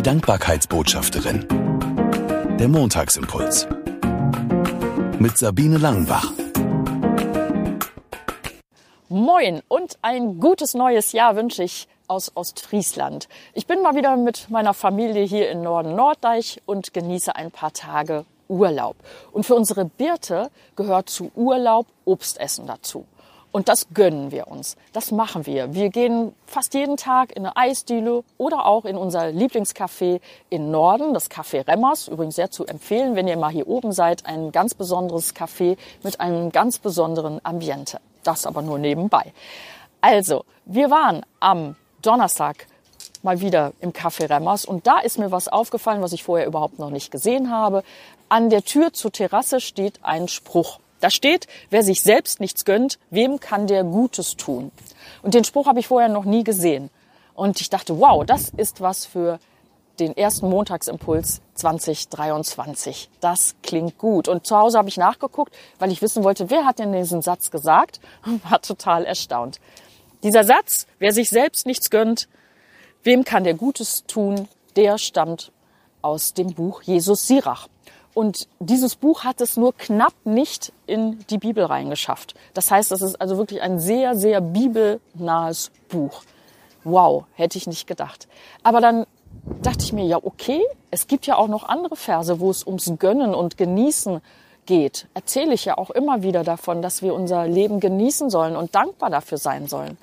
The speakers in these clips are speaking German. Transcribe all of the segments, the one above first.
die Dankbarkeitsbotschafterin. Der Montagsimpuls. Mit Sabine Langenbach. Moin und ein gutes neues Jahr wünsche ich aus Ostfriesland. Ich bin mal wieder mit meiner Familie hier in Norden Norddeich und genieße ein paar Tage Urlaub. Und für unsere Birte gehört zu Urlaub Obstessen dazu. Und das gönnen wir uns. Das machen wir. Wir gehen fast jeden Tag in eine Eisdiele oder auch in unser Lieblingscafé in Norden, das Café Remmers. Übrigens sehr zu empfehlen, wenn ihr mal hier oben seid. Ein ganz besonderes Café mit einem ganz besonderen Ambiente. Das aber nur nebenbei. Also, wir waren am Donnerstag mal wieder im Café Remmers und da ist mir was aufgefallen, was ich vorher überhaupt noch nicht gesehen habe. An der Tür zur Terrasse steht ein Spruch. Da steht, wer sich selbst nichts gönnt, wem kann der Gutes tun? Und den Spruch habe ich vorher noch nie gesehen. Und ich dachte, wow, das ist was für den ersten Montagsimpuls 2023. Das klingt gut. Und zu Hause habe ich nachgeguckt, weil ich wissen wollte, wer hat denn diesen Satz gesagt und war total erstaunt. Dieser Satz, wer sich selbst nichts gönnt, wem kann der Gutes tun, der stammt aus dem Buch Jesus Sirach. Und dieses Buch hat es nur knapp nicht in die Bibel reingeschafft. Das heißt, das ist also wirklich ein sehr, sehr bibelnahes Buch. Wow, hätte ich nicht gedacht. Aber dann dachte ich mir, ja, okay, es gibt ja auch noch andere Verse, wo es ums Gönnen und Genießen geht. Erzähle ich ja auch immer wieder davon, dass wir unser Leben genießen sollen und dankbar dafür sein sollen.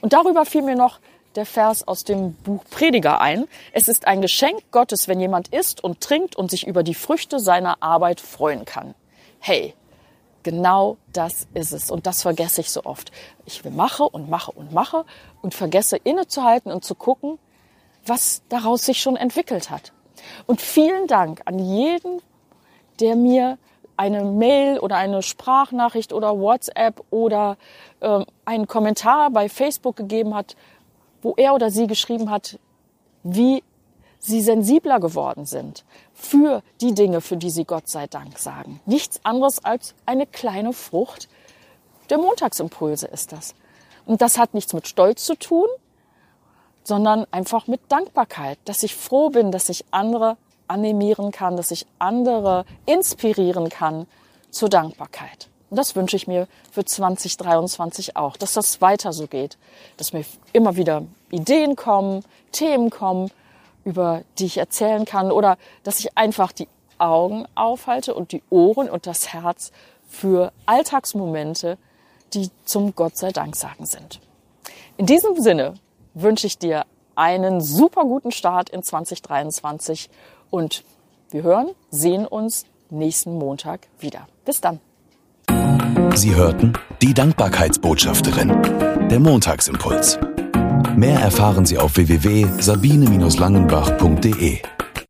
Und darüber fiel mir noch der Vers aus dem Buch Prediger ein. Es ist ein Geschenk Gottes, wenn jemand isst und trinkt und sich über die Früchte seiner Arbeit freuen kann. Hey, genau das ist es. Und das vergesse ich so oft. Ich mache und mache und mache und vergesse innezuhalten und zu gucken, was daraus sich schon entwickelt hat. Und vielen Dank an jeden, der mir eine Mail oder eine Sprachnachricht oder WhatsApp oder äh, einen Kommentar bei Facebook gegeben hat, wo er oder sie geschrieben hat, wie sie sensibler geworden sind für die Dinge, für die sie Gott sei Dank sagen. Nichts anderes als eine kleine Frucht der Montagsimpulse ist das. Und das hat nichts mit Stolz zu tun, sondern einfach mit Dankbarkeit, dass ich froh bin, dass ich andere animieren kann, dass ich andere inspirieren kann zur Dankbarkeit. Und das wünsche ich mir für 2023 auch, dass das weiter so geht, dass mir immer wieder Ideen kommen, Themen kommen, über die ich erzählen kann oder dass ich einfach die Augen aufhalte und die Ohren und das Herz für Alltagsmomente, die zum Gott sei Dank sagen sind. In diesem Sinne wünsche ich dir einen super guten Start in 2023 und wir hören, sehen uns nächsten Montag wieder. Bis dann. Sie hörten die Dankbarkeitsbotschafterin, der Montagsimpuls. Mehr erfahren Sie auf www.sabine-langenbach.de.